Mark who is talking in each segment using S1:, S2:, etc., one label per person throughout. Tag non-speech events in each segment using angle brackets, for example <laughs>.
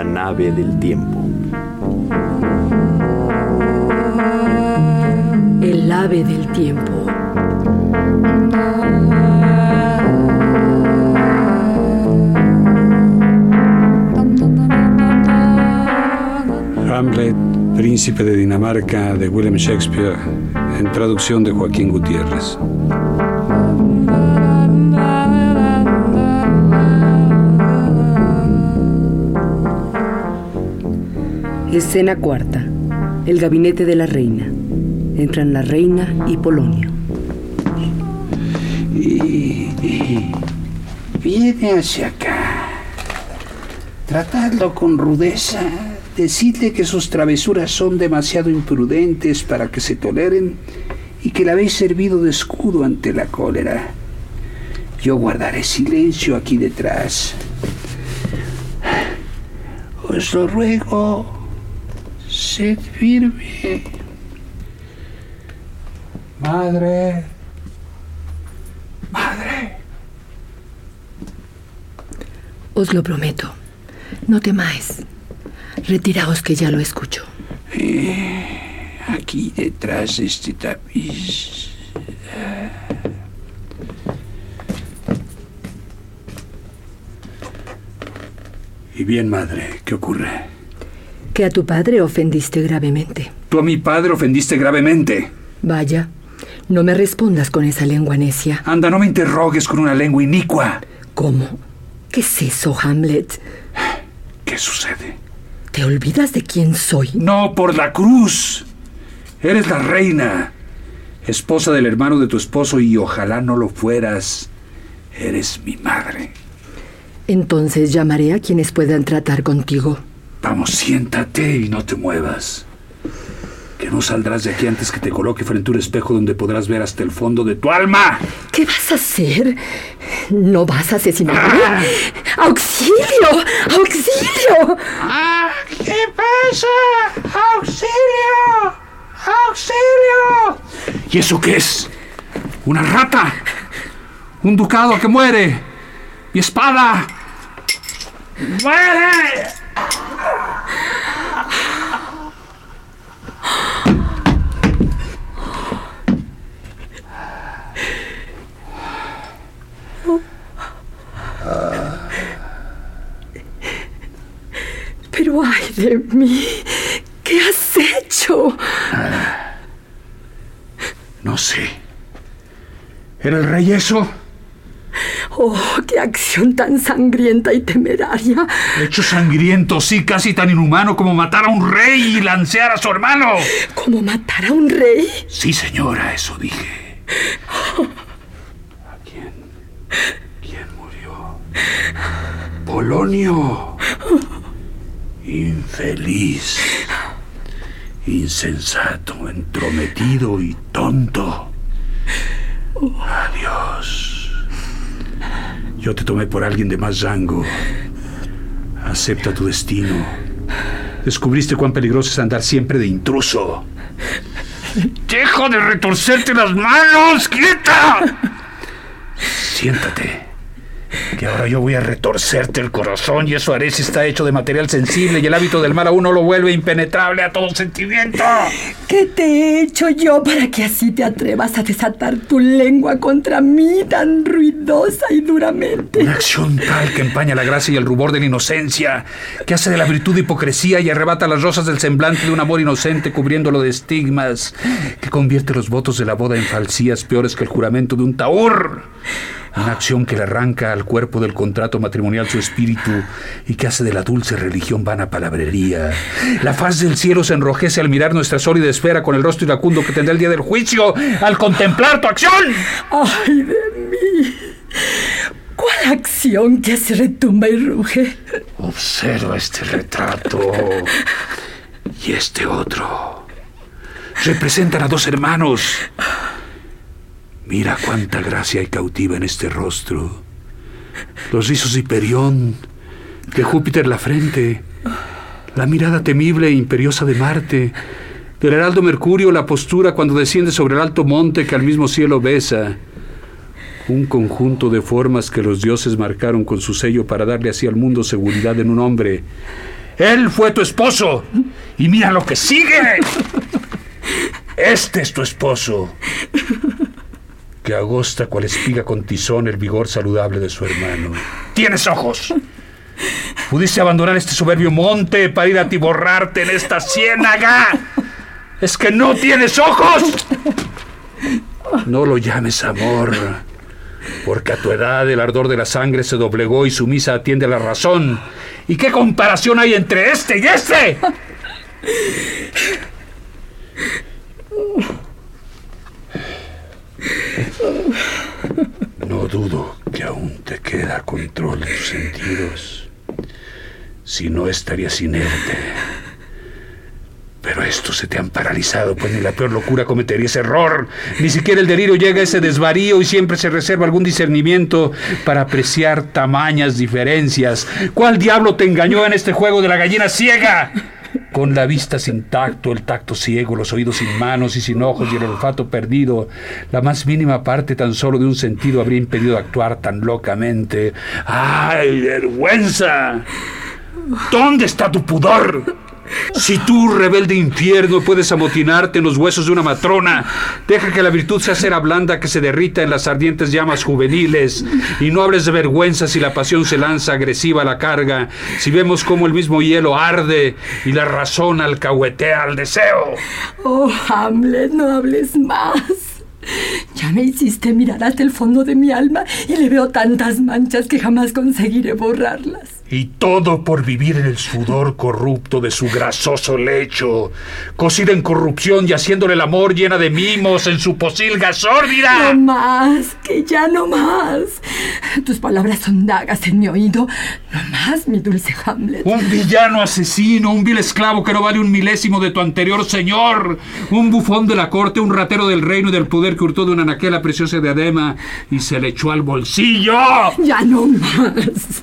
S1: La nave del tiempo.
S2: El ave del tiempo.
S3: Hamlet, Príncipe de Dinamarca de William Shakespeare, en traducción de Joaquín Gutiérrez.
S4: Escena cuarta. El gabinete de la reina. Entran la reina y Polonio.
S5: Viene hacia acá. Tratadlo con rudeza. Decidle que sus travesuras son demasiado imprudentes para que se toleren y que le habéis servido de escudo ante la cólera. Yo guardaré silencio aquí detrás. Os lo ruego, sed firme. Madre. Madre.
S2: Os lo prometo. No temáis. Retiraos que ya lo escucho.
S5: Aquí detrás de este tapiz. Y bien, madre, ¿qué ocurre?
S2: Que a tu padre ofendiste gravemente.
S5: Tú a mi padre ofendiste gravemente.
S2: Vaya, no me respondas con esa lengua necia.
S5: Anda, no me interrogues con una lengua inicua.
S2: ¿Cómo? ¿Qué es eso, Hamlet?
S5: ¿Qué sucede?
S2: ¿Te olvidas de quién soy?
S5: No, por la cruz. Eres la reina, esposa del hermano de tu esposo y ojalá no lo fueras. Eres mi madre.
S2: Entonces llamaré a quienes puedan tratar contigo.
S5: Vamos, siéntate y no te muevas. Que no saldrás de aquí antes que te coloque frente a un espejo donde podrás ver hasta el fondo de tu alma.
S2: ¿Qué vas a hacer? ¿No vas a asesinarme? ¡Auxilio! ¡Auxilio!
S5: Ah, ¿Qué pasa? ¡Auxilio! ¡Auxilio! ¿Y eso qué es? ¿Una rata? ¿Un ducado que muere? ¡Mi espada! ¡Muere!
S2: Pero ay de mí, ¿qué has hecho?
S5: No sé. ¿Era el rey eso?
S2: Oh, qué acción tan sangrienta y temeraria.
S5: Hecho sangriento, sí, casi tan inhumano como matar a un rey y lancear a su hermano.
S2: ¿Cómo matar a un rey?
S5: Sí, señora, eso dije. ¿A quién? ¿Quién murió? Polonio. Infeliz. Insensato, entrometido y tonto. Adiós. Yo te tomé por alguien de más rango. Acepta tu destino. Descubriste cuán peligroso es andar siempre de intruso. ¡Deja de retorcerte las manos! ¡Quieta! Siéntate. Que ahora yo voy a retorcerte el corazón y eso haré si está hecho de material sensible y el hábito del mal a uno lo vuelve impenetrable a todo sentimiento.
S2: ¿Qué te he hecho yo para que así te atrevas a desatar tu lengua contra mí tan ruidosa y duramente?
S5: Una acción tal que empaña la gracia y el rubor de la inocencia, que hace de la virtud hipocresía y arrebata las rosas del semblante de un amor inocente cubriéndolo de estigmas, que convierte los votos de la boda en falsías peores que el juramento de un taur. Una acción que le arranca al cuerpo del contrato matrimonial su espíritu y que hace de la dulce religión vana palabrería. La faz del cielo se enrojece al mirar nuestra sólida esfera con el rostro iracundo que tendrá el día del juicio al contemplar tu acción.
S2: ¡Ay de mí! ¿Cuál acción que así retumba y ruge?
S5: Observa este retrato y este otro. Representan a dos hermanos. Mira cuánta gracia y cautiva en este rostro. Los rizos de Hiperión, de Júpiter la frente, la mirada temible e imperiosa de Marte, del heraldo Mercurio la postura cuando desciende sobre el alto monte que al mismo cielo besa. Un conjunto de formas que los dioses marcaron con su sello para darle así al mundo seguridad en un hombre. Él fue tu esposo. Y mira lo que sigue. Este es tu esposo. Que agosta cual espiga con tizón el vigor saludable de su hermano. Tienes ojos. <laughs> Pudiste abandonar este soberbio monte para ir a tiborrarte en esta ciénaga. Es que no tienes ojos. No lo llames amor, porque a tu edad el ardor de la sangre se doblegó y sumisa atiende a la razón. ¿Y qué comparación hay entre este y este? No dudo que aún te queda control de tus sentidos. Si no, estarías inerte. Pero estos se te han paralizado, pues ni la peor locura cometería ese error. Ni siquiera el delirio llega a ese desvarío y siempre se reserva algún discernimiento para apreciar tamañas diferencias. ¿Cuál diablo te engañó en este juego de la gallina ciega? Con la vista sin tacto, el tacto ciego, los oídos sin manos y sin ojos y el olfato perdido, la más mínima parte tan solo de un sentido habría impedido actuar tan locamente. ¡Ay, vergüenza! ¿Dónde está tu pudor? Si tú, rebelde infierno, puedes amotinarte en los huesos de una matrona, deja que la virtud sea cera blanda que se derrita en las ardientes llamas juveniles. Y no hables de vergüenza si la pasión se lanza agresiva a la carga, si vemos cómo el mismo hielo arde y la razón alcahuetea al deseo.
S2: Oh, Hamlet, no hables más. Ya me hiciste mirar hasta el fondo de mi alma y le veo tantas manchas que jamás conseguiré borrarlas.
S5: Y todo por vivir en el sudor corrupto de su grasoso lecho, cocida en corrupción y haciéndole el amor llena de mimos en su posilga sórdida.
S2: No más, que ya no más. Tus palabras son dagas en mi oído. No más, mi dulce Hamlet.
S5: Un villano asesino, un vil esclavo que no vale un milésimo de tu anterior señor, un bufón de la corte, un ratero del reino y del poder que hurtó de una anaquela preciosa diadema y se le echó al bolsillo.
S2: Ya no más.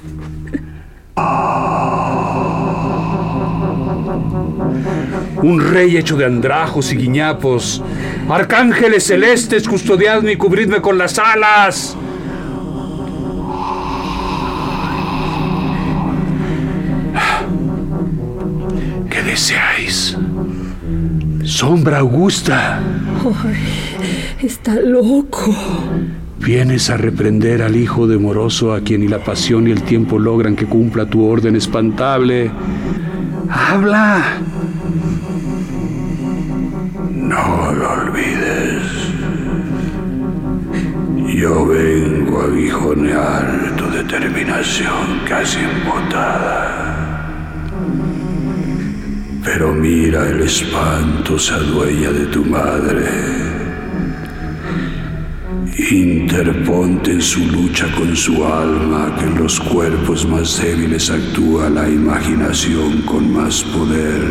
S5: Un rey hecho de andrajos y guiñapos. Arcángeles celestes, custodiadme y cubridme con las alas. ¿Qué deseáis? Sombra Augusta.
S2: Está loco.
S5: Vienes a reprender al hijo de Moroso a quien ni la pasión ni el tiempo logran que cumpla tu orden espantable. ¡Habla! No lo olvides. Yo vengo a aguijonear tu determinación casi embotada. Pero mira el espanto se adueña de tu madre. Interponte en su lucha con su alma, que en los cuerpos más débiles actúa la imaginación con más poder.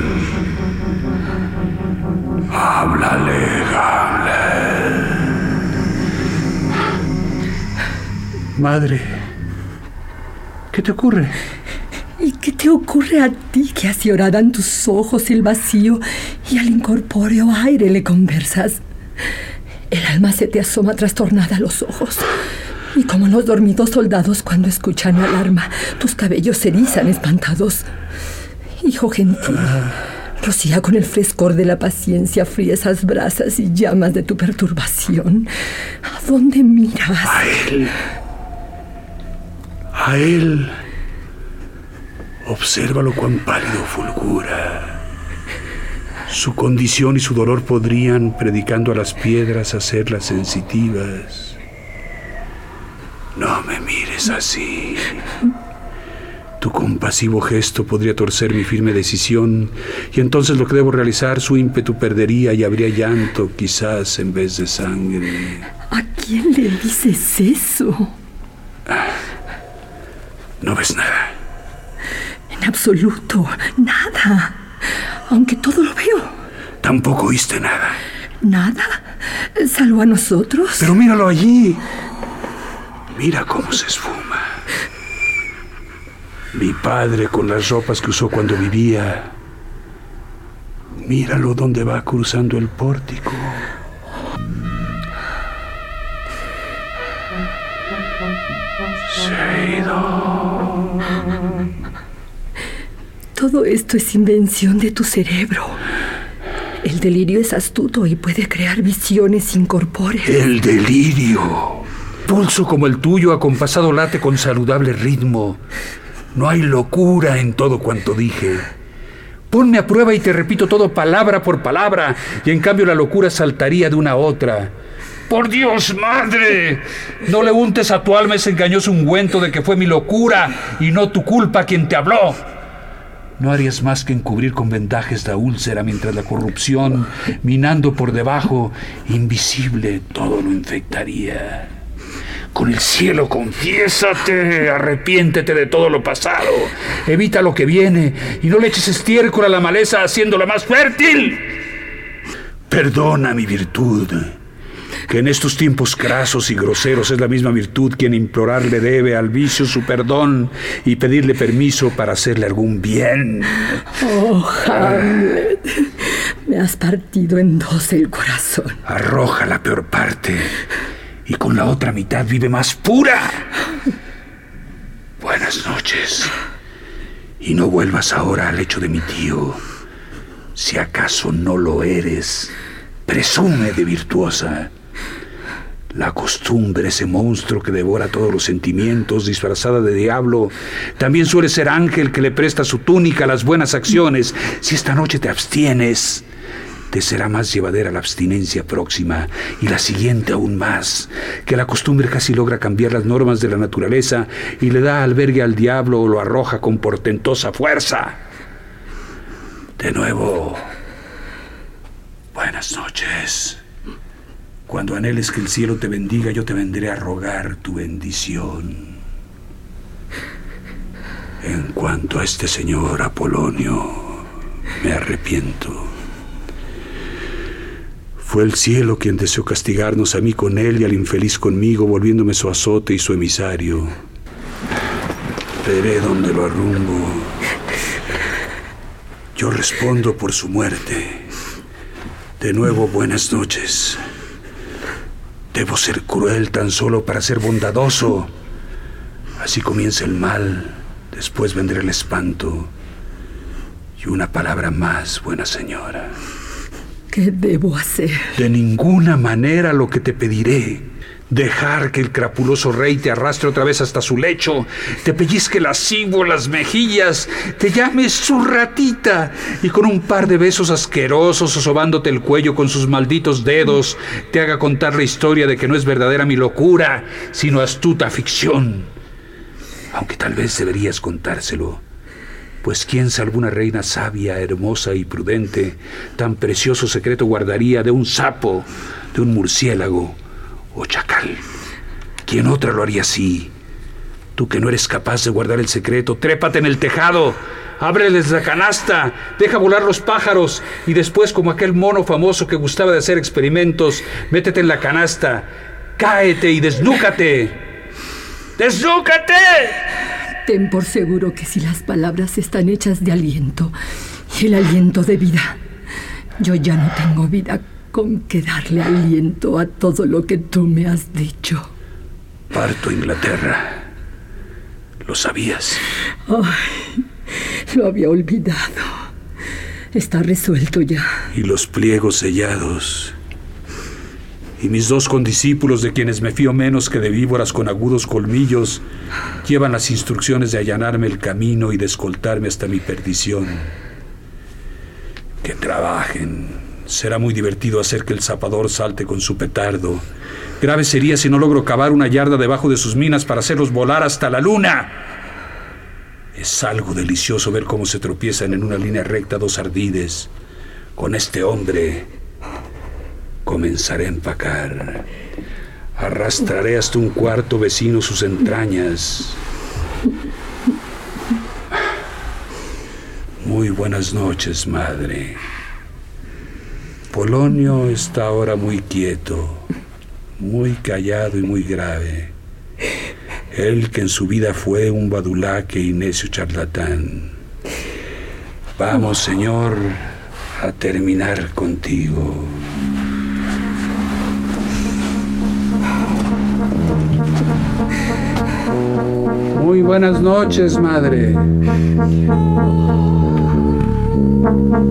S5: Háblale, Hamlet. Madre, ¿qué te ocurre?
S2: ¿Y qué te ocurre a ti que así oradan tus ojos el vacío y al incorpóreo aire le conversas? El alma se te asoma trastornada a los ojos. Y como los dormidos soldados cuando escuchan alarma, tus cabellos se erizan espantados. Hijo gentil, rocía con el frescor de la paciencia fría esas brasas y llamas de tu perturbación. ¿A dónde miras?
S5: A él. A él. Obsérvalo cuán pálido fulgura. Su condición y su dolor podrían, predicando a las piedras, hacerlas sensitivas. No me mires así. Tu compasivo gesto podría torcer mi firme decisión y entonces lo que debo realizar, su ímpetu perdería y habría llanto, quizás en vez de sangre.
S2: ¿A quién le dices eso?
S5: No ves nada.
S2: En absoluto, nada. Aunque todo lo veo.
S5: Tampoco oíste nada.
S2: Nada. Salvo a nosotros.
S5: Pero míralo allí. Mira cómo se esfuma. Mi padre con las ropas que usó cuando vivía. Míralo donde va cruzando el pórtico.
S2: Todo esto es invención de tu cerebro. El delirio es astuto y puede crear visiones incorpóreas.
S5: El delirio. Pulso como el tuyo acompasado late con saludable ritmo. No hay locura en todo cuanto dije. Ponme a prueba y te repito todo palabra por palabra, y en cambio la locura saltaría de una a otra. ¡Por Dios, madre! No le untes a tu alma ese engañoso ungüento de que fue mi locura y no tu culpa quien te habló. No harías más que encubrir con vendajes la úlcera mientras la corrupción, minando por debajo, invisible, todo lo infectaría. Con el cielo confiésate, arrepiéntete de todo lo pasado, evita lo que viene y no le eches estiércol a la maleza haciéndola más fértil. Perdona mi virtud, que en estos tiempos crasos y groseros es la misma virtud quien implorarle debe al vicio su perdón y pedirle permiso para hacerle algún bien.
S2: Oh, Hamlet, me has partido en dos el corazón.
S5: Arroja la peor parte y con la otra mitad vive más pura. Buenas noches. Y no vuelvas ahora al lecho de mi tío. Si acaso no lo eres, presume de virtuosa. La costumbre, ese monstruo que devora todos los sentimientos, disfrazada de diablo, también suele ser ángel que le presta su túnica a las buenas acciones. Si esta noche te abstienes, te será más llevadera la abstinencia próxima y la siguiente aún más, que la costumbre casi logra cambiar las normas de la naturaleza y le da albergue al diablo o lo arroja con portentosa fuerza. De nuevo, buenas noches. Cuando anheles que el cielo te bendiga, yo te vendré a rogar tu bendición. En cuanto a este señor Apolonio, me arrepiento. Fue el cielo quien deseó castigarnos a mí con él y al infeliz conmigo, volviéndome su azote y su emisario. Veré dónde lo arrumbo. Yo respondo por su muerte. De nuevo, buenas noches. Debo ser cruel tan solo para ser bondadoso. Así comienza el mal, después vendrá el espanto. Y una palabra más, buena señora.
S2: ¿Qué debo hacer?
S5: De ninguna manera lo que te pediré. Dejar que el crapuloso rey te arrastre otra vez hasta su lecho, te pellizque lascivo las mejillas, te llame su ratita y con un par de besos asquerosos asobándote el cuello con sus malditos dedos, te haga contar la historia de que no es verdadera mi locura, sino astuta ficción. Aunque tal vez deberías contárselo, pues quién salvo una reina sabia, hermosa y prudente, tan precioso secreto guardaría de un sapo, de un murciélago, o chacal. ¿Quién otra lo haría así? Tú que no eres capaz de guardar el secreto, trépate en el tejado, ábreles la canasta, deja volar los pájaros y después, como aquel mono famoso que gustaba de hacer experimentos, métete en la canasta, cáete y desnúcate. <laughs> ¡Desnúcate!
S2: Ten por seguro que si las palabras están hechas de aliento y el aliento de vida, yo ya no tengo vida con que darle aliento a todo lo que tú me has dicho.
S5: Parto a Inglaterra. ¿Lo sabías?
S2: Ay, lo había olvidado. Está resuelto ya.
S5: Y los pliegos sellados. Y mis dos condiscípulos, de quienes me fío menos que de víboras con agudos colmillos, llevan las instrucciones de allanarme el camino y de escoltarme hasta mi perdición. Que trabajen, Será muy divertido hacer que el zapador salte con su petardo. Grave sería si no logro cavar una yarda debajo de sus minas para hacerlos volar hasta la luna. Es algo delicioso ver cómo se tropiezan en una línea recta dos ardides. Con este hombre comenzaré a empacar. Arrastraré hasta un cuarto vecino sus entrañas. Muy buenas noches, madre. Polonio está ahora muy quieto, muy callado y muy grave. Él que en su vida fue un badulaque y necio charlatán. Vamos, Señor, a terminar contigo. Muy buenas noches, madre.
S4: Acto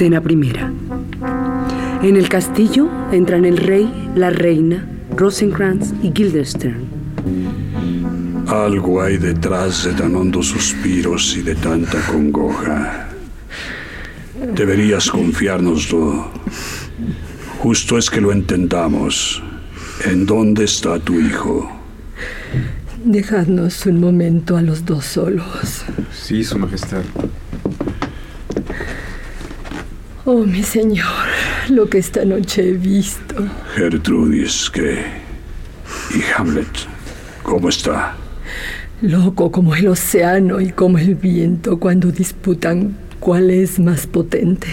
S4: escena primera. En el castillo entran el rey, la reina, Rosencrantz y Guildenstern.
S5: Algo hay detrás de tan hondos suspiros y de tanta congoja. Deberías confiárnoslo. Justo es que lo entendamos. ¿En dónde está tu hijo?
S2: Dejadnos un momento a los dos solos.
S6: Sí, Su Majestad.
S2: Oh, mi señor, lo que esta noche he visto.
S5: Gertrudis, ¿qué? ¿Y Hamlet? ¿Cómo está?
S2: Loco como el océano y como el viento cuando disputan cuál es más potente.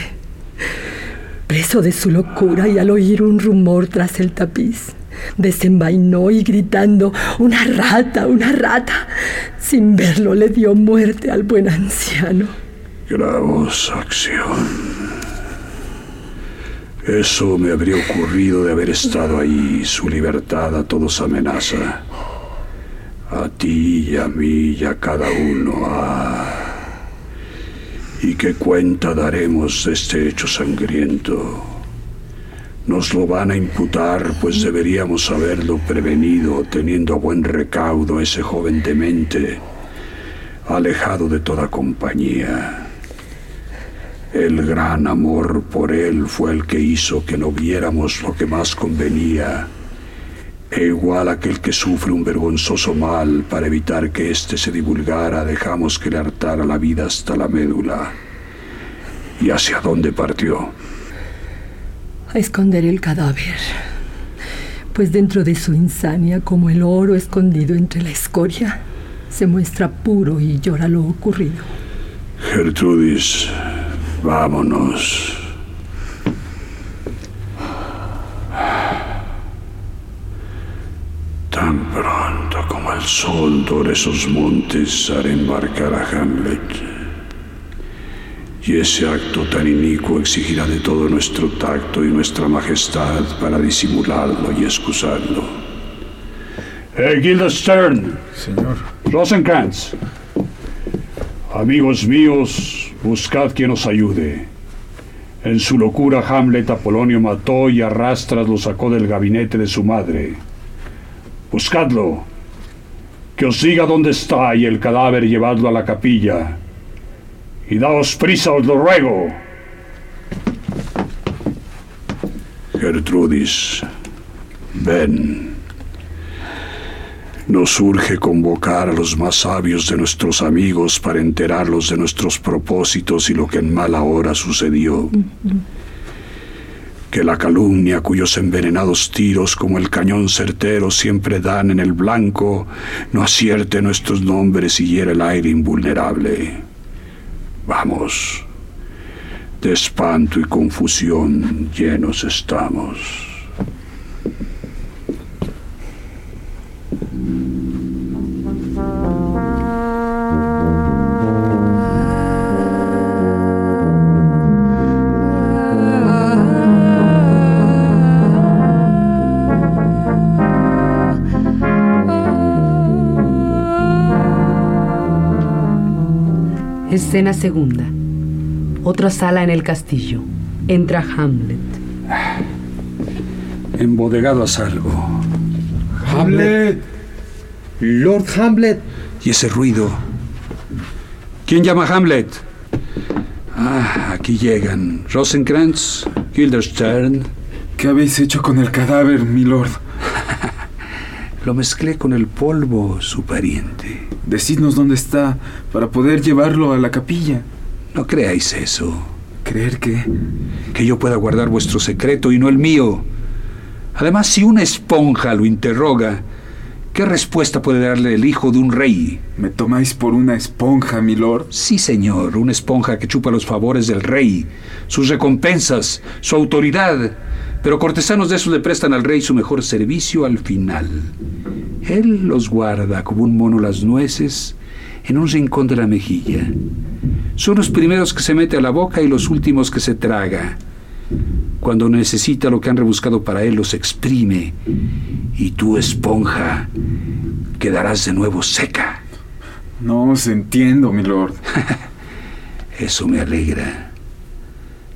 S2: Preso de su locura y al oír un rumor tras el tapiz, desenvainó y gritando, una rata, una rata, sin verlo le dio muerte al buen anciano.
S5: Gravos acción. Eso me habría ocurrido de haber estado ahí. Su libertad a todos amenaza. A ti y a mí y a cada uno. Ah. ¿Y qué cuenta daremos de este hecho sangriento? Nos lo van a imputar, pues deberíamos haberlo prevenido, teniendo a buen recaudo a ese joven demente, alejado de toda compañía. El gran amor por él fue el que hizo que no viéramos lo que más convenía. E igual aquel que sufre un vergonzoso mal para evitar que éste se divulgara, dejamos que le hartara la vida hasta la médula. ¿Y hacia dónde partió?
S2: A esconder el cadáver. Pues dentro de su insania, como el oro escondido entre la escoria, se muestra puro y llora lo ocurrido.
S5: Gertrudis, vámonos. Tan pronto como el sol dore esos montes, haré embarcar a Hamlet. Y ese acto tan inicuo exigirá de todo nuestro tacto y nuestra majestad para disimularlo y excusarlo. ¡Eh, Guildenstern!
S6: Señor.
S5: Rosencrantz. Amigos míos, buscad quien os ayude. En su locura Hamlet a Polonio mató y a rastras lo sacó del gabinete de su madre. Buscadlo. Que os diga dónde está y el cadáver llevadlo a la capilla. Y daos prisa, os lo ruego. Gertrudis, ven. Nos urge convocar a los más sabios de nuestros amigos para enterarlos de nuestros propósitos y lo que en mala hora sucedió. Que la calumnia cuyos envenenados tiros como el cañón certero siempre dan en el blanco no acierte nuestros nombres y hiera el aire invulnerable. Vamos. De espanto y confusión llenos estamos.
S4: Escena segunda. Otra sala en el castillo. Entra Hamlet. <sighs>
S5: Embodegado a salvo.
S7: Hamlet. Lord Hamlet.
S5: ¿Y ese ruido? ¿Quién llama a Hamlet? Ah, aquí llegan. Rosenkrantz, Guildenstern.
S6: ¿Qué habéis hecho con el cadáver, milord? <laughs>
S5: Lo mezclé con el polvo, su pariente.
S6: Decidnos dónde está para poder llevarlo a la capilla.
S5: No creáis eso.
S6: ¿Creer qué?
S5: Que yo pueda guardar vuestro secreto y no el mío. Además, si una esponja lo interroga, ¿qué respuesta puede darle el hijo de un rey?
S6: ¿Me tomáis por una esponja, milord?
S5: Sí, señor, una esponja que chupa los favores del rey, sus recompensas, su autoridad. Pero cortesanos de esos le prestan al rey su mejor servicio al final. Él los guarda como un mono las nueces en un rincón de la mejilla. Son los primeros que se mete a la boca y los últimos que se traga. Cuando necesita lo que han rebuscado para él, los exprime. Y tú, esponja, quedarás de nuevo seca.
S6: No os entiendo, milord. <laughs>
S5: Eso me alegra.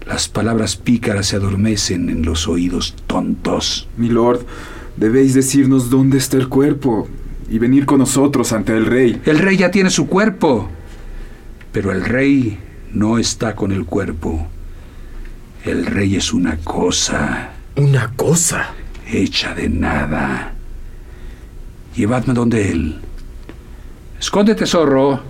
S5: Las palabras pícaras se adormecen en los oídos tontos.
S6: Milord, debéis decirnos dónde está el cuerpo y venir con nosotros ante el rey.
S5: El rey ya tiene su cuerpo, pero el rey no está con el cuerpo. El rey es una cosa.
S7: ¿Una cosa?
S5: Hecha de nada. Llevadme donde él. Escóndete, zorro,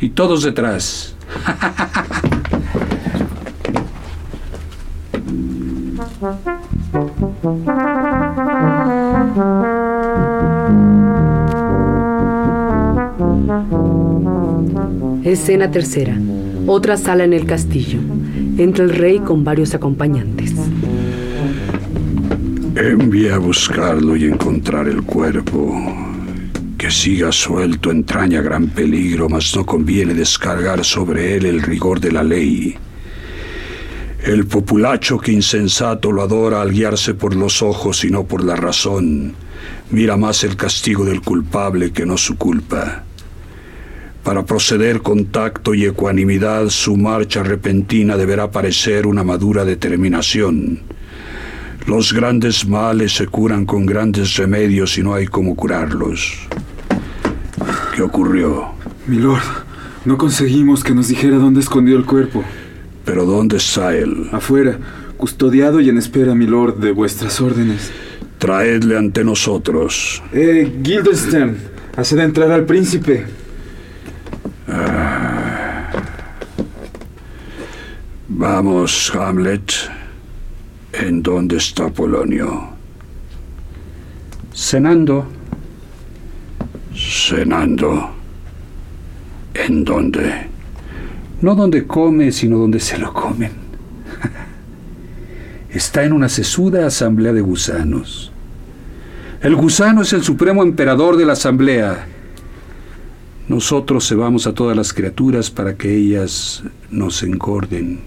S5: y todos detrás. <laughs>
S4: Escena tercera. Otra sala en el castillo. Entra el rey con varios acompañantes.
S5: Envía a buscarlo y encontrar el cuerpo. Que siga suelto entraña gran peligro, mas no conviene descargar sobre él el rigor de la ley. El populacho que insensato lo adora al guiarse por los ojos y no por la razón, mira más el castigo del culpable que no su culpa. Para proceder con tacto y ecuanimidad, su marcha repentina deberá parecer una madura determinación. Los grandes males se curan con grandes remedios y no hay cómo curarlos. ¿Qué ocurrió?
S6: Milord, no conseguimos que nos dijera dónde escondió el cuerpo.
S5: ¿Pero dónde está él?
S6: Afuera, custodiado y en espera, milord, de vuestras órdenes.
S5: Traedle ante nosotros.
S6: Eh, Guildenstern, haced entrar al príncipe.
S5: Vamos, Hamlet. ¿En dónde está Polonio?
S8: Cenando.
S5: Cenando. ¿En dónde?
S8: No donde come, sino donde se lo comen. <laughs> Está en una sesuda asamblea de gusanos. El gusano es el supremo emperador de la asamblea. Nosotros cebamos a todas las criaturas para que ellas nos engorden.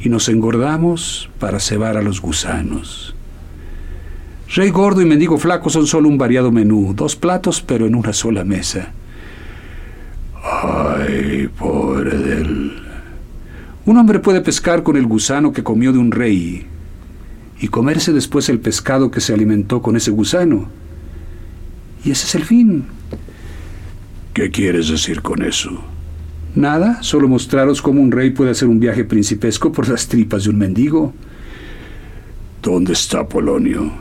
S8: Y nos engordamos para cebar a los gusanos. Rey gordo y mendigo flaco son solo un variado menú, dos platos pero en una sola mesa.
S5: Ay, pobre de él.
S8: Un hombre puede pescar con el gusano que comió de un rey y comerse después el pescado que se alimentó con ese gusano. Y ese es el fin.
S5: ¿Qué quieres decir con eso?
S8: Nada, solo mostraros cómo un rey puede hacer un viaje principesco por las tripas de un mendigo.
S5: ¿Dónde está Polonio?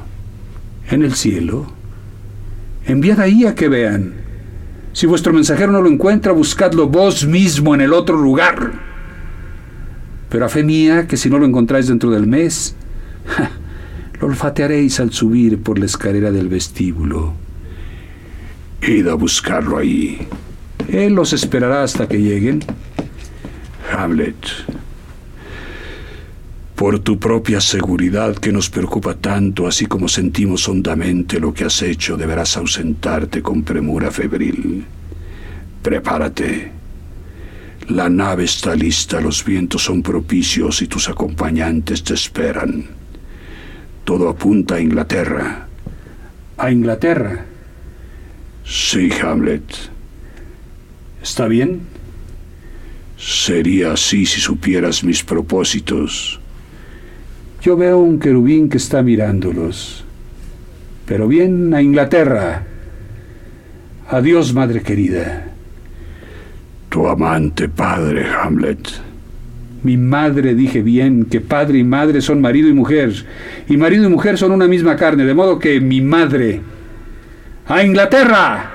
S8: En el cielo. Enviad ahí a que vean. Si vuestro mensajero no lo encuentra, buscadlo vos mismo en el otro lugar. Pero a fe mía que si no lo encontráis dentro del mes, <laughs> lo olfatearéis al subir por la escalera del vestíbulo.
S5: Id a buscarlo ahí.
S8: Él los esperará hasta que lleguen.
S5: Hamlet, por tu propia seguridad que nos preocupa tanto, así como sentimos hondamente lo que has hecho, deberás ausentarte con premura febril. Prepárate. La nave está lista, los vientos son propicios y tus acompañantes te esperan. Todo apunta a Inglaterra.
S8: ¿A Inglaterra?
S5: Sí, Hamlet.
S8: ¿Está bien?
S5: Sería así si supieras mis propósitos.
S8: Yo veo un querubín que está mirándolos. Pero bien, a Inglaterra. Adiós, madre querida.
S5: Tu amante padre, Hamlet.
S7: Mi madre, dije bien, que padre y madre son marido y mujer, y marido y mujer son una misma carne, de modo que mi madre... ¡A Inglaterra!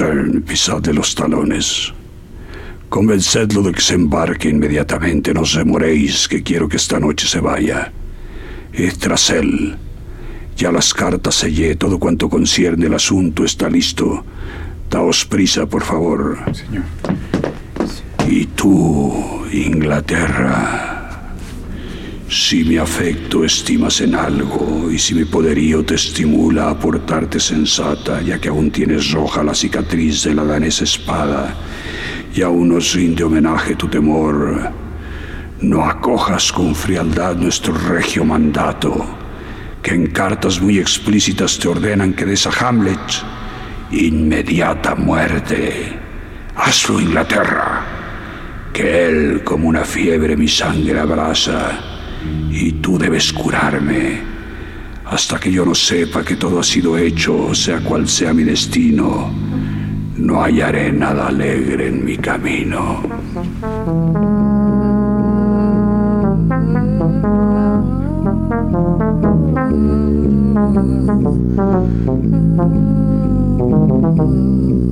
S5: Guildenstern, pisad los talones. Convencedlo de que se embarque inmediatamente, no os demoréis, que quiero que esta noche se vaya. Y tras él, ya las cartas sellé, todo cuanto concierne el asunto está listo. Daos prisa, por favor.
S6: Señor.
S5: Y tú, Inglaterra, si mi afecto estimas en algo y si mi poderío te estimula a portarte sensata, ya que aún tienes roja la cicatriz de la danesa espada y aún nos rinde homenaje tu temor, no acojas con frialdad nuestro regio mandato, que en cartas muy explícitas te ordenan que des a Hamlet inmediata muerte. Hazlo, Inglaterra, que él como una fiebre mi sangre abraza y tú debes curarme hasta que yo no sepa que todo ha sido hecho, sea cual sea mi destino. No hallaré nada alegre en mi camino.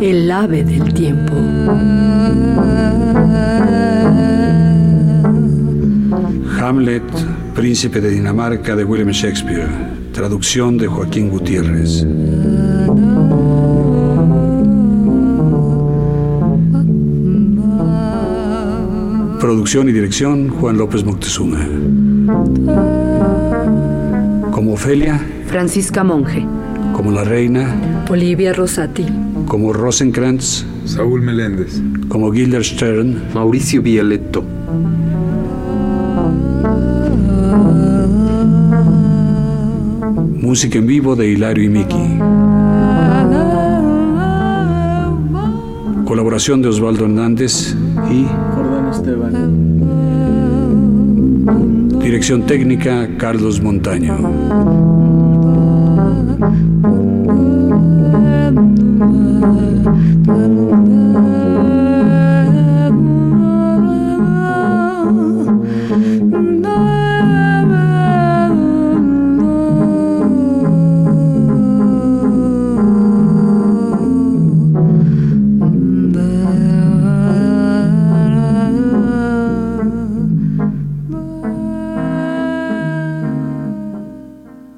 S2: El ave del tiempo.
S7: Hamlet, príncipe de Dinamarca de William Shakespeare. Traducción de Joaquín Gutiérrez. Producción y dirección Juan López Moctezuma. Como Ofelia,
S4: Francisca Monge,
S7: como la reina,
S2: Olivia Rosati.
S7: como Rosenkrantz,
S6: Saúl Meléndez.
S7: como Guildenstern,
S1: Mauricio Violetto.
S7: música en vivo de Hilario y Miki. Colaboración de Osvaldo Hernández y
S1: Jordán Esteban.
S7: dirección técnica Carlos Montaño.